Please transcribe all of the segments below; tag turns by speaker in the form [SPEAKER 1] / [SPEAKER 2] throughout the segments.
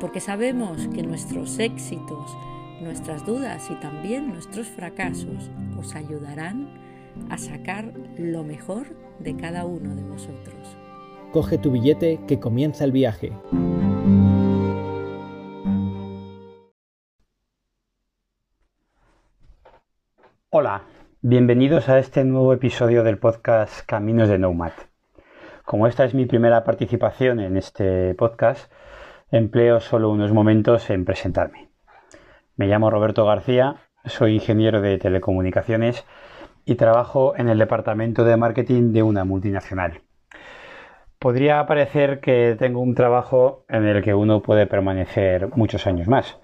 [SPEAKER 1] porque sabemos que nuestros éxitos, nuestras dudas y también nuestros fracasos os ayudarán a sacar lo mejor de cada uno de vosotros.
[SPEAKER 2] Coge tu billete que comienza el viaje.
[SPEAKER 3] Hola, bienvenidos a este nuevo episodio del podcast Caminos de Nomad. Como esta es mi primera participación en este podcast, empleo solo unos momentos en presentarme. Me llamo Roberto García, soy ingeniero de telecomunicaciones y trabajo en el departamento de marketing de una multinacional. Podría parecer que tengo un trabajo en el que uno puede permanecer muchos años más,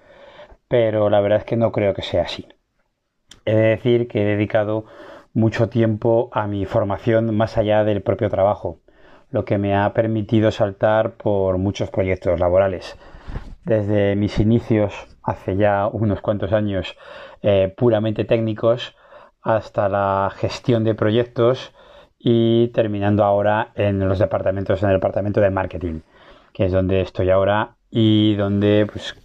[SPEAKER 3] pero la verdad es que no creo que sea así. He de decir que he dedicado mucho tiempo a mi formación más allá del propio trabajo lo que me ha permitido saltar por muchos proyectos laborales. Desde mis inicios, hace ya unos cuantos años, eh, puramente técnicos, hasta la gestión de proyectos y terminando ahora en los departamentos, en el departamento de marketing, que es donde estoy ahora y donde pues,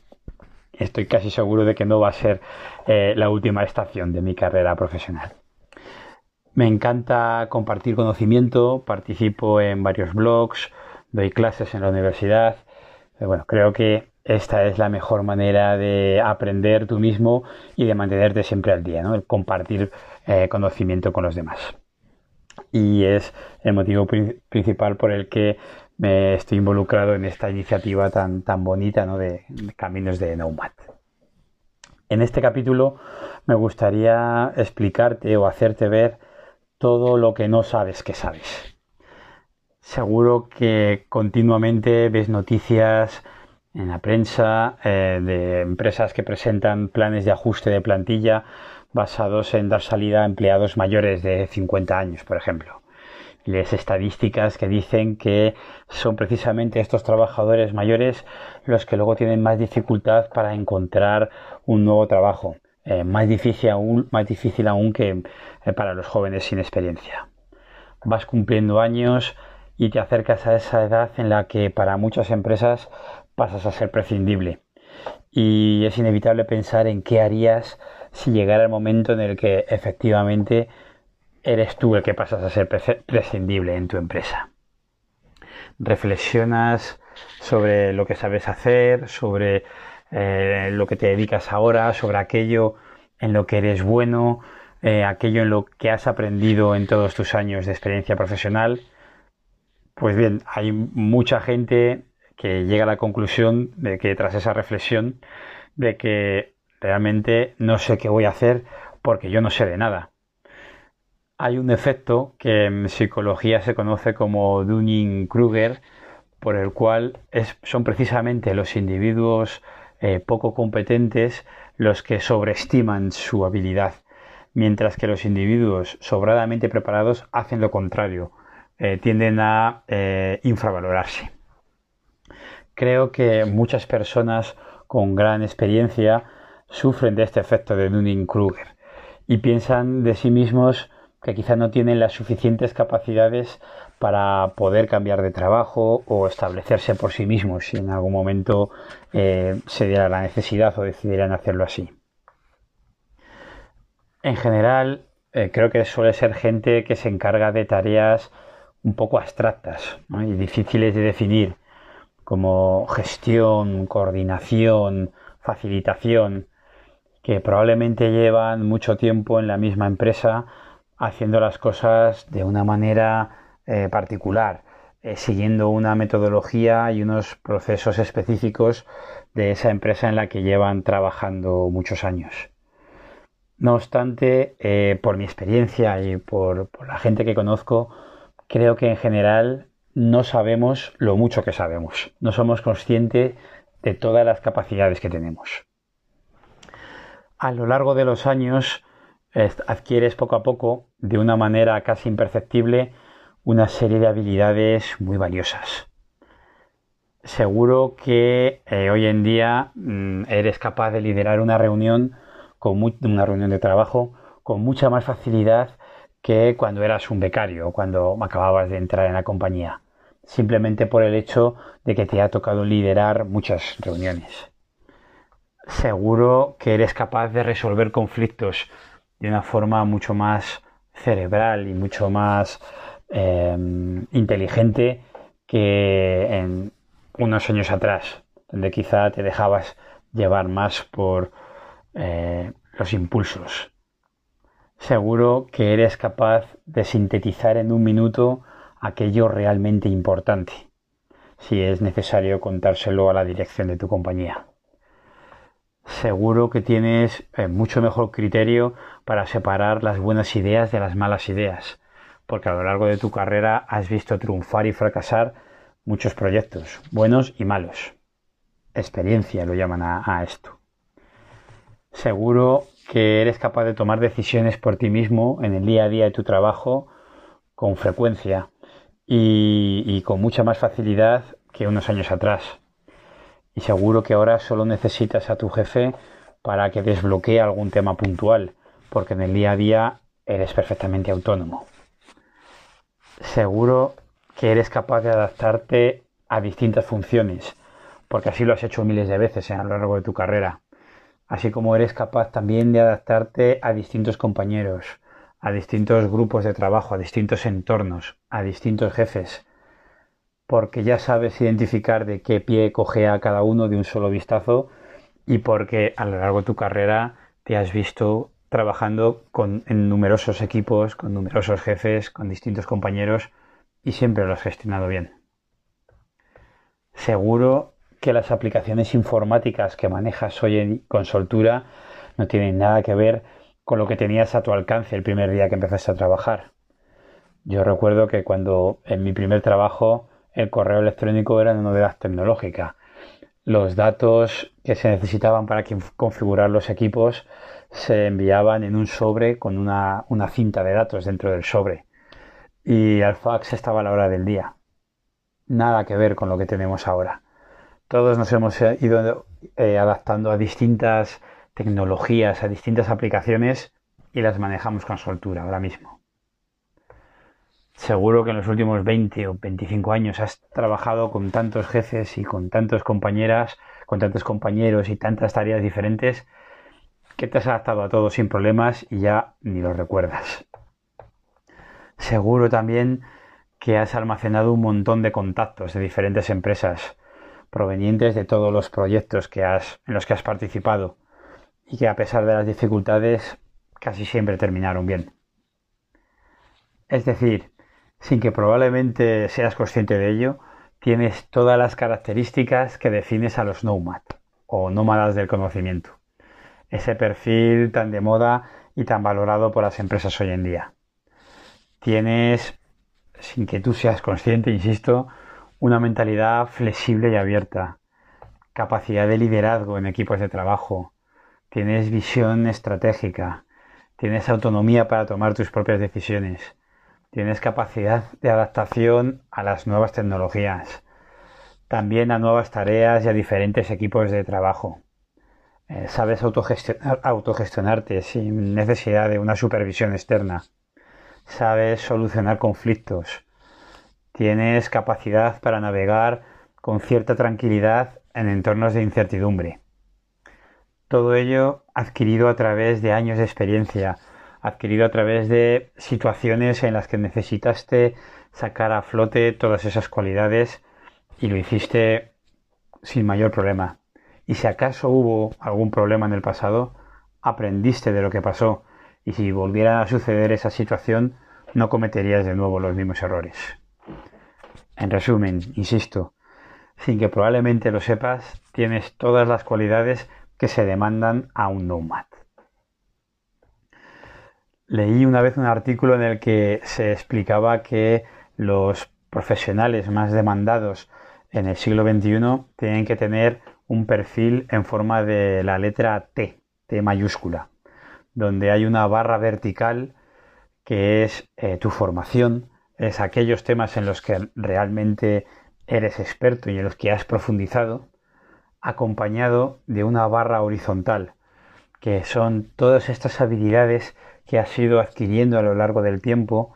[SPEAKER 3] estoy casi seguro de que no va a ser eh, la última estación de mi carrera profesional. Me encanta compartir conocimiento, participo en varios blogs, doy clases en la universidad. Eh, bueno, creo que esta es la mejor manera de aprender tú mismo y de mantenerte siempre al día, ¿no? El compartir eh, conocimiento con los demás. Y es el motivo principal por el que me estoy involucrado en esta iniciativa tan, tan bonita ¿no? de, de Caminos de Nomad. En este capítulo me gustaría explicarte o hacerte ver todo lo que no sabes que sabes. Seguro que continuamente ves noticias en la prensa eh, de empresas que presentan planes de ajuste de plantilla basados en dar salida a empleados mayores de 50 años, por ejemplo. Y lees estadísticas que dicen que son precisamente estos trabajadores mayores los que luego tienen más dificultad para encontrar un nuevo trabajo eh, más, difícil aún, más difícil aún que eh, para los jóvenes sin experiencia. Vas cumpliendo años y te acercas a esa edad en la que para muchas empresas pasas a ser prescindible. Y es inevitable pensar en qué harías si llegara el momento en el que efectivamente eres tú el que pasas a ser prescindible en tu empresa. Reflexionas sobre lo que sabes hacer, sobre eh, lo que te dedicas ahora, sobre aquello en lo que eres bueno, eh, aquello en lo que has aprendido en todos tus años de experiencia profesional. Pues bien, hay mucha gente que llega a la conclusión de que tras esa reflexión, de que realmente no sé qué voy a hacer porque yo no sé de nada. Hay un efecto que en psicología se conoce como Dunning-Kruger, por el cual son precisamente los individuos eh, poco competentes los que sobreestiman su habilidad, mientras que los individuos sobradamente preparados hacen lo contrario, eh, tienden a eh, infravalorarse. Creo que muchas personas con gran experiencia sufren de este efecto de Dunning-Kruger y piensan de sí mismos que quizá no tienen las suficientes capacidades para poder cambiar de trabajo o establecerse por sí mismos si en algún momento eh, se diera la necesidad o decidieran hacerlo así. En general, eh, creo que suele ser gente que se encarga de tareas un poco abstractas y difíciles de definir, como gestión, coordinación, facilitación, que probablemente llevan mucho tiempo en la misma empresa haciendo las cosas de una manera eh, particular, eh, siguiendo una metodología y unos procesos específicos de esa empresa en la que llevan trabajando muchos años. No obstante, eh, por mi experiencia y por, por la gente que conozco, creo que en general no sabemos lo mucho que sabemos. No somos conscientes de todas las capacidades que tenemos. A lo largo de los años adquieres poco a poco, de una manera casi imperceptible, una serie de habilidades muy valiosas. Seguro que eh, hoy en día mm, eres capaz de liderar una reunión, con una reunión de trabajo, con mucha más facilidad que cuando eras un becario, cuando acababas de entrar en la compañía, simplemente por el hecho de que te ha tocado liderar muchas reuniones. Seguro que eres capaz de resolver conflictos de una forma mucho más cerebral y mucho más em, inteligente que en unos años atrás, donde quizá te dejabas llevar más por eh, los impulsos seguro que eres capaz de sintetizar en un minuto aquello realmente importante, si es necesario contárselo a la dirección de tu compañía. Seguro que tienes eh, mucho mejor criterio para separar las buenas ideas de las malas ideas, porque a lo largo de tu carrera has visto triunfar y fracasar muchos proyectos, buenos y malos. Experiencia lo llaman a esto. Seguro que eres capaz de tomar decisiones por ti mismo en el día a día de tu trabajo con frecuencia y, con mucha más facilidad que unos años atrás. Y seguro que ahora solo necesitas a tu jefe para que desbloquee algún tema puntual, porque en el día a día eres perfectamente autónomo. Seguro que eres capaz de adaptarte a distintas funciones, porque así lo has hecho miles de veces a lo largo de tu carrera así como eres capaz también de adaptarte a distintos compañeros, a distintos grupos de trabajo, a distintos entornos, a distintos jefes, porque ya sabes identificar de qué pie cogea cada uno de un solo vistazo y porque a lo largo de tu carrera te has visto trabajando con, en numerosos equipos, con numerosos jefes, con distintos compañeros y siempre lo has gestionado bien. Seguro que las aplicaciones informáticas que manejas hoy en, con soltura no tienen nada que ver con lo que tenías a tu alcance el primer día que empezaste a trabajar. Yo recuerdo que cuando en mi primer trabajo el correo electrónico era una novedad tecnológica. Los datos que se necesitaban para configurar los equipos se enviaban en un sobre con una, una cinta de datos dentro del sobre. Y el fax estaba a la hora del día. Nada que ver con lo que tenemos ahora todos nos hemos eh, ido eh, adaptando a distintas tecnologías, a distintas aplicaciones y las manejamos con soltura ahora mismo. Seguro que en los últimos 20 o 25 años has trabajado con tantos jefes y con tantas compañeras, con tantos compañeros y tantas tareas diferentes que te has adaptado a todo sin problemas y ya ni lo recuerdas. Seguro también que has almacenado un montón de contactos de diferentes empresas provenientes de todos los proyectos en los que has participado y que a pesar de las dificultades casi siempre terminaron bien. Es decir, sin que probablemente seas consciente de ello, tienes todas las características que defines a los nomad o nómadas del conocimiento. Ese perfil tan de moda y tan valorado por las empresas hoy en día. Tienes, sin que tú seas consciente, insisto, una mentalidad flexible y abierta, capacidad de liderazgo en equipos de trabajo, tienes visión estratégica, tienes autonomía para tomar tus propias decisiones, tienes capacidad de adaptación a las nuevas tecnologías, también a nuevas tareas y a diferentes equipos de trabajo. Eh, sabes autogestionarte sin necesidad de una supervisión externa. Sabes solucionar conflictos Tienes capacidad para navegar con cierta tranquilidad en entornos de incertidumbre. Todo ello adquirido a través de años de experiencia, adquirido a través de situaciones en las que necesitaste sacar a flote todas esas cualidades y lo hiciste sin mayor problema. Y si acaso hubo algún problema en el pasado, aprendiste de lo que pasó y si volviera a suceder esa situación, no cometerías de nuevo los mismos errores. En resumen, insisto, sin que probablemente lo sepas, tienes todas las cualidades que se demandan a un nomad. Leí una vez un artículo en el que se explicaba que los profesionales más demandados en el siglo XXI tienen que tener un perfil en forma de la letra T, T mayúscula, donde hay una barra vertical que es eh, tu formación, es aquellos temas en los que realmente eres experto y en los que has profundizado, acompañado de una barra horizontal, que son todas estas habilidades que has ido adquiriendo a lo largo del tiempo,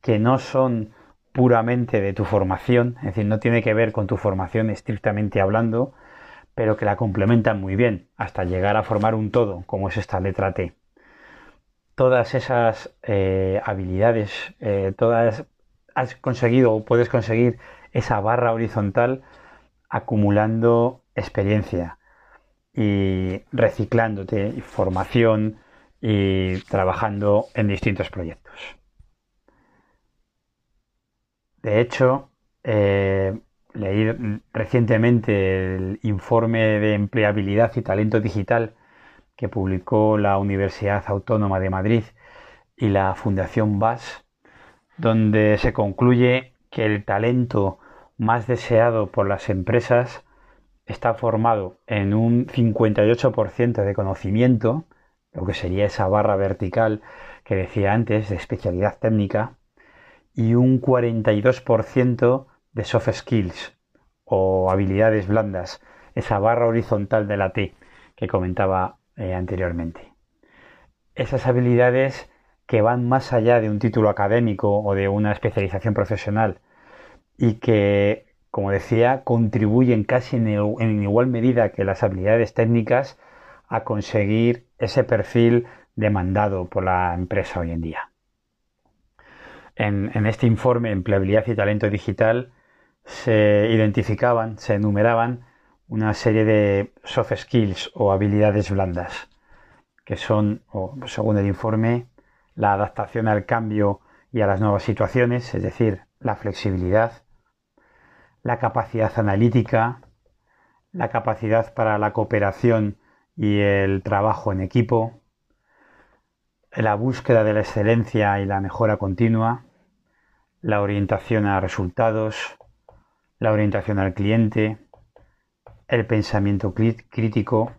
[SPEAKER 3] que no son puramente de tu formación, es decir, no tiene que ver con tu formación estrictamente hablando, pero que la complementan muy bien, hasta llegar a formar un todo, como es esta letra T. Todas esas eh, habilidades, eh, todas has conseguido o puedes conseguir esa barra horizontal acumulando experiencia y reciclándote, formación y trabajando en distintos proyectos. De hecho, eh, leí recientemente el informe de empleabilidad y talento digital que publicó la Universidad Autónoma de Madrid y la Fundación BAS, donde se concluye que el talento más deseado por las empresas está formado en un 58% de conocimiento, lo que sería esa barra vertical que decía antes de especialidad técnica, y un 42% de soft skills o habilidades blandas, esa barra horizontal de la T que comentaba eh, anteriormente. Esas habilidades que van más allá de un título académico o de una especialización profesional y que, como decía, contribuyen casi en, igual medida que las habilidades técnicas a conseguir ese perfil demandado por la empresa hoy en día. En, este informe Empleabilidad y Talento Digital se identificaban, se enumeraban una serie de soft skills o habilidades blandas, que son, según el informe, la adaptación al cambio y a las nuevas situaciones, es decir, la flexibilidad, la capacidad analítica, la capacidad para la cooperación y el trabajo en equipo, la búsqueda de la excelencia y la mejora continua, la orientación a resultados, la orientación al cliente, el pensamiento crítico,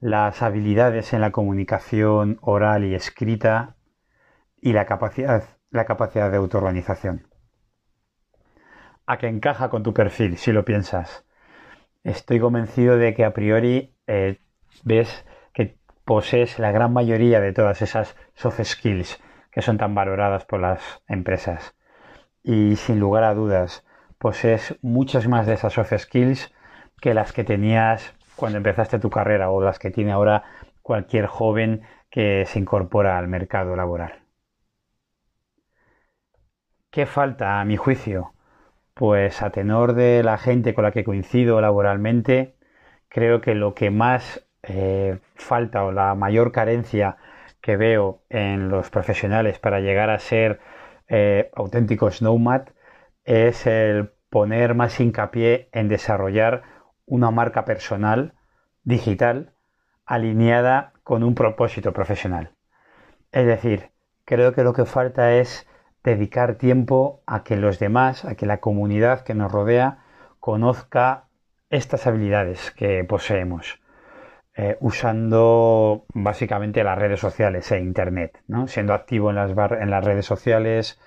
[SPEAKER 3] las habilidades en la comunicación oral y escrita y la capacidad, la capacidad de autoorganización a que encaja con tu perfil, si lo piensas. Estoy convencido de que a priori eh, ves que posees la gran mayoría de todas esas soft skills que son tan valoradas por las empresas. Y sin lugar a dudas, posees muchas más de esas soft skills que las que tenías cuando empezaste tu carrera o las que tiene ahora cualquier joven que se incorpora al mercado laboral. ¿Qué falta, a mi juicio? Pues a tenor de la gente con la que coincido laboralmente, creo que lo que más eh, falta o la mayor carencia que veo en los profesionales para llegar a ser eh, auténticos nomad es el poner más hincapié en desarrollar una marca personal digital alineada con un propósito profesional. Es decir, creo que lo que falta es dedicar tiempo a que los demás, a que la comunidad que nos rodea conozca estas habilidades que poseemos. Eh, usando básicamente las redes sociales e internet, ¿no? siendo activo en las, en las redes sociales,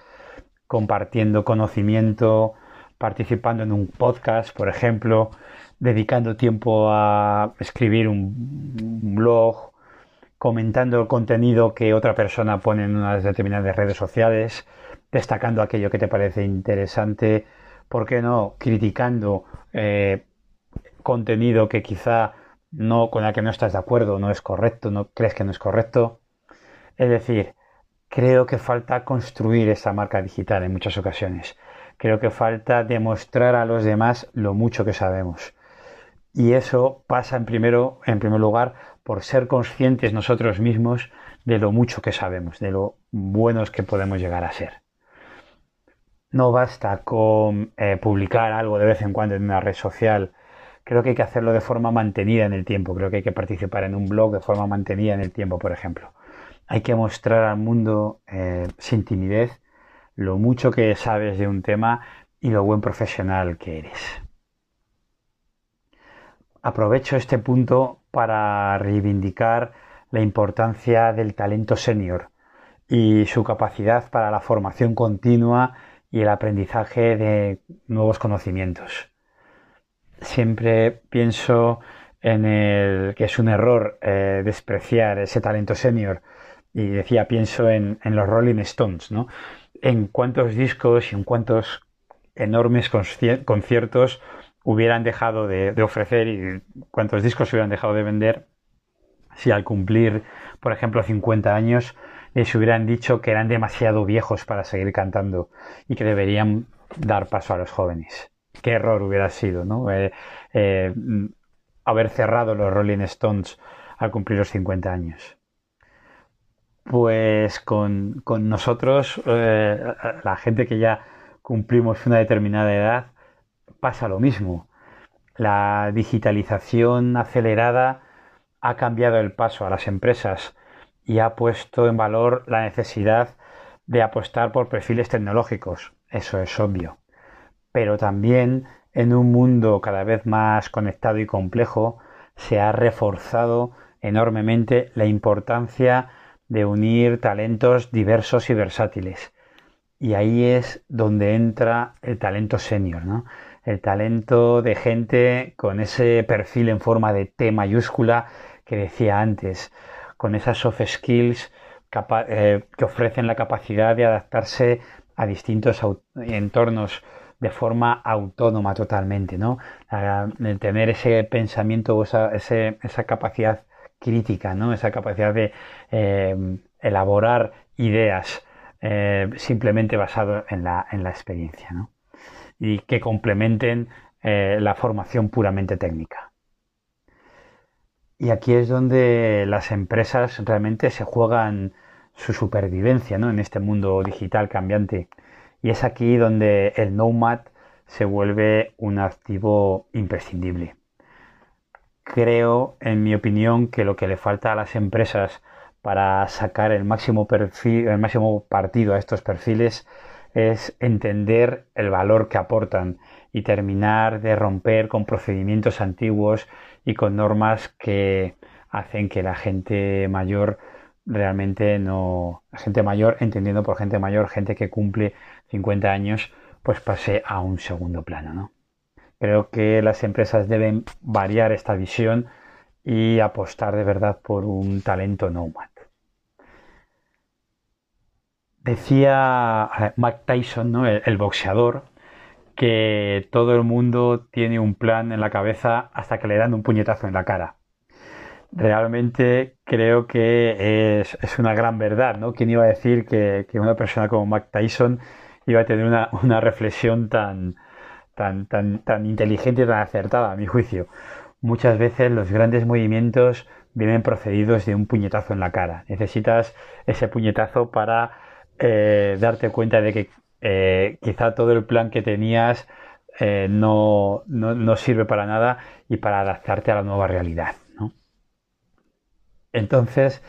[SPEAKER 3] compartiendo conocimiento, participando en un podcast, por ejemplo, dedicando tiempo a escribir un blog, comentando el contenido que otra persona pone en unas determinadas redes sociales, destacando aquello que te parece interesante, ¿por qué no? Criticando eh, contenido que quizá no con el que no estás de acuerdo, no es correcto, no crees que no es correcto. Es decir, creo que falta construir esa marca digital en muchas ocasiones. Creo que falta demostrar a los demás lo mucho que sabemos. Y eso pasa en, primero, en primer lugar por ser conscientes nosotros mismos de lo mucho que sabemos, de lo buenos que podemos llegar a ser. No basta con eh, publicar algo de vez en cuando en una red social. Creo que hay que hacerlo de forma mantenida en el tiempo. Creo que hay que participar en un blog de forma mantenida en el tiempo, por ejemplo. Hay que mostrar al mundo eh, sin timidez lo mucho que sabes de un tema y lo buen profesional que eres. Aprovecho este punto para reivindicar la importancia del talento senior y su capacidad para la formación continua y el aprendizaje de nuevos conocimientos. Siempre pienso en el que es un error eh, despreciar ese talento senior y decía pienso en, los Rolling Stones, ¿no? En cuántos discos y en cuántos enormes conciertos hubieran dejado de, ofrecer y cuántos discos hubieran dejado de vender si al cumplir, por ejemplo, 50 años les hubieran dicho que eran demasiado viejos para seguir cantando y que deberían dar paso a los jóvenes. Qué error hubiera sido, ¿no? Eh, eh, haber cerrado los Rolling Stones al cumplir los 50 años. Pues con, nosotros, eh, la gente que ya cumplimos una determinada edad, pasa lo mismo. La digitalización acelerada ha cambiado el paso a las empresas y ha puesto en valor la necesidad de apostar por perfiles tecnológicos. Eso es obvio. Pero también en un mundo cada vez más conectado y complejo se ha reforzado enormemente la importancia de unir talentos diversos y versátiles. Y ahí es donde entra el talento senior, ¿no? El talento de gente con ese perfil en forma de T mayúscula que decía antes, con esas soft skills eh, que ofrecen la capacidad de adaptarse a distintos entornos de forma autónoma totalmente, ¿no? Tener ese pensamiento o esa, esa capacidad crítica, ¿no? Esa capacidad de eh, elaborar ideas eh, simplemente basado en la, en la experiencia, ¿no? Y que complementen eh, la formación puramente técnica. Y aquí es donde las empresas realmente se juegan su supervivencia ¿no? en este mundo digital cambiante. Y es aquí donde el Nomad se vuelve un activo imprescindible. Creo, en mi opinión, que lo que le falta a las empresas para sacar el máximo, perfil, el máximo partido a estos perfiles es entender el valor que aportan y terminar de romper con procedimientos antiguos y con normas que hacen que la gente mayor realmente no, gente mayor, entendiendo por gente mayor, gente que cumple 50 años, pues pase a un segundo plano, ¿no? Creo que las empresas deben variar esta visión y apostar de verdad por un talento nomad. Decía eh, Mike Tyson, ¿no? el, boxeador, que todo el mundo tiene un plan en la cabeza hasta que le dan un puñetazo en la cara. Realmente creo que es, una gran verdad, ¿no? ¿Quién iba a decir que, una persona como Mike Tyson iba a tener una, reflexión tan, tan, tan, tan inteligente y tan acertada, a mi juicio? Muchas veces los grandes movimientos vienen procedidos de un puñetazo en la cara. Necesitas ese puñetazo para eh, darte cuenta de que eh, quizá todo el plan que tenías eh, no, no, sirve para nada y para adaptarte a la nueva realidad. Entonces,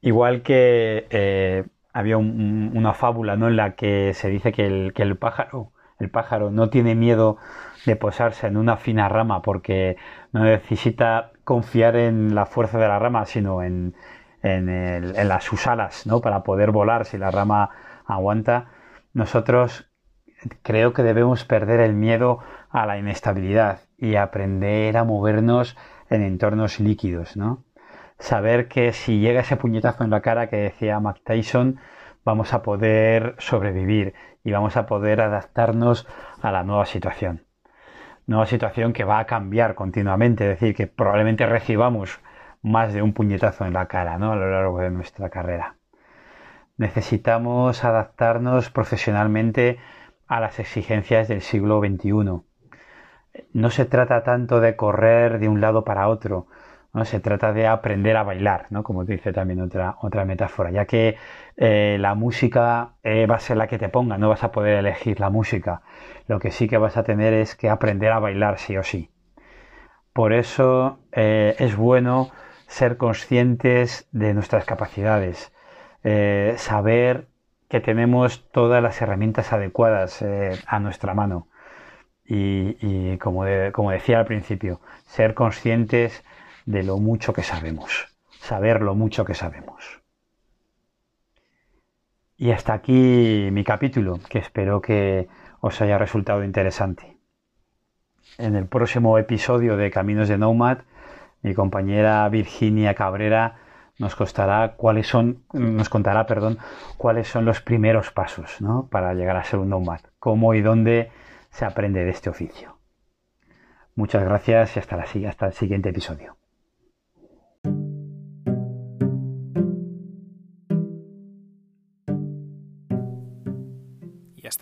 [SPEAKER 3] igual que había una fábula ¿no? en la que se dice que el, que el pájaro el pájaro no tiene miedo de posarse en una fina rama porque no necesita confiar en la fuerza de la rama, sino en, en, las sus alas, ¿no? Para poder volar si la rama aguanta. Nosotros creo que debemos perder el miedo a la inestabilidad y aprender a movernos en entornos líquidos, ¿no? Saber que si llega ese puñetazo en la cara que decía Mac Tyson, vamos a poder sobrevivir y vamos a poder adaptarnos a la nueva situación. Nueva situación que va a cambiar continuamente, es decir, que probablemente recibamos más de un puñetazo en la cara ¿no? a lo largo de nuestra carrera. Necesitamos adaptarnos profesionalmente a las exigencias del siglo XXI. No se trata tanto de correr de un lado para otro, ¿no? se trata de aprender a bailar, ¿no? como dice también otra, otra metáfora, ya que eh, la música eh, va a ser la que te ponga, no vas a poder elegir la música. Lo que sí que vas a tener es que aprender a bailar sí o sí. Por eso eh, es bueno ser conscientes de nuestras capacidades, saber que tenemos todas las herramientas adecuadas a nuestra mano y, como, como, decía al principio, ser conscientes de lo mucho que sabemos, saber lo mucho que sabemos. Y hasta aquí mi capítulo, que espero que os haya resultado interesante. En el próximo episodio de Caminos de Nomad, mi compañera Virginia Cabrera nos contará cuáles son, nos contará, perdón, cuáles son los primeros pasos para llegar a ser un nomad, cómo y dónde se aprende de este oficio. Muchas gracias y hasta, la, hasta el siguiente episodio.